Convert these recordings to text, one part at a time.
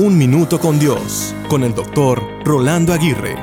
Un Minuto con Dios, con el doctor Rolando Aguirre.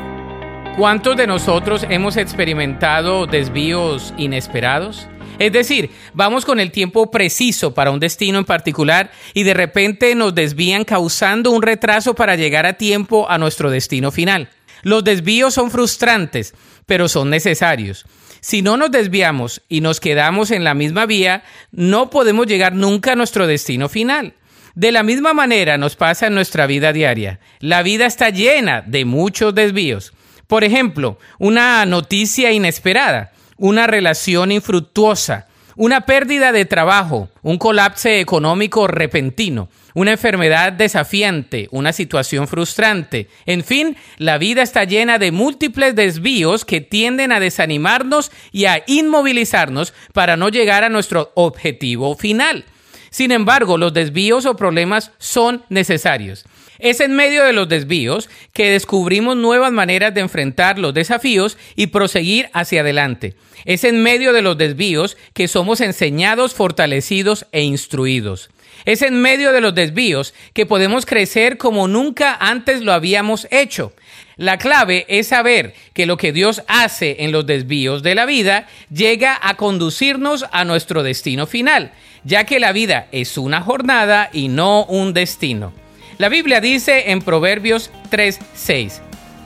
¿Cuántos de nosotros hemos experimentado desvíos inesperados? Es decir, vamos con el tiempo preciso para un destino en particular y de repente nos desvían causando un retraso para llegar a tiempo a nuestro destino final. Los desvíos son frustrantes, pero son necesarios. Si no nos desviamos y nos quedamos en la misma vía, no podemos llegar nunca a nuestro destino final. De la misma manera nos pasa en nuestra vida diaria. La vida está llena de muchos desvíos. Por ejemplo, una noticia inesperada, una relación infructuosa, una pérdida de trabajo, un colapso económico repentino, una enfermedad desafiante, una situación frustrante. En fin, la vida está llena de múltiples desvíos que tienden a desanimarnos y a inmovilizarnos para no llegar a nuestro objetivo final. Sin embargo, los desvíos o problemas son necesarios. Es en medio de los desvíos que descubrimos nuevas maneras de enfrentar los desafíos y proseguir hacia adelante. Es en medio de los desvíos que somos enseñados, fortalecidos e instruidos. Es en medio de los desvíos que podemos crecer como nunca antes lo habíamos hecho. La clave es saber que lo que Dios hace en los desvíos de la vida llega a conducirnos a nuestro destino final, ya que la vida es una jornada y no un destino. La Biblia dice en Proverbios 3:6,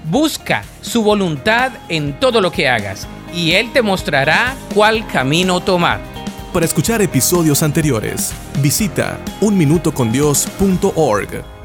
busca su voluntad en todo lo que hagas, y Él te mostrará cuál camino tomar. Para escuchar episodios anteriores, visita unminutocondios.org.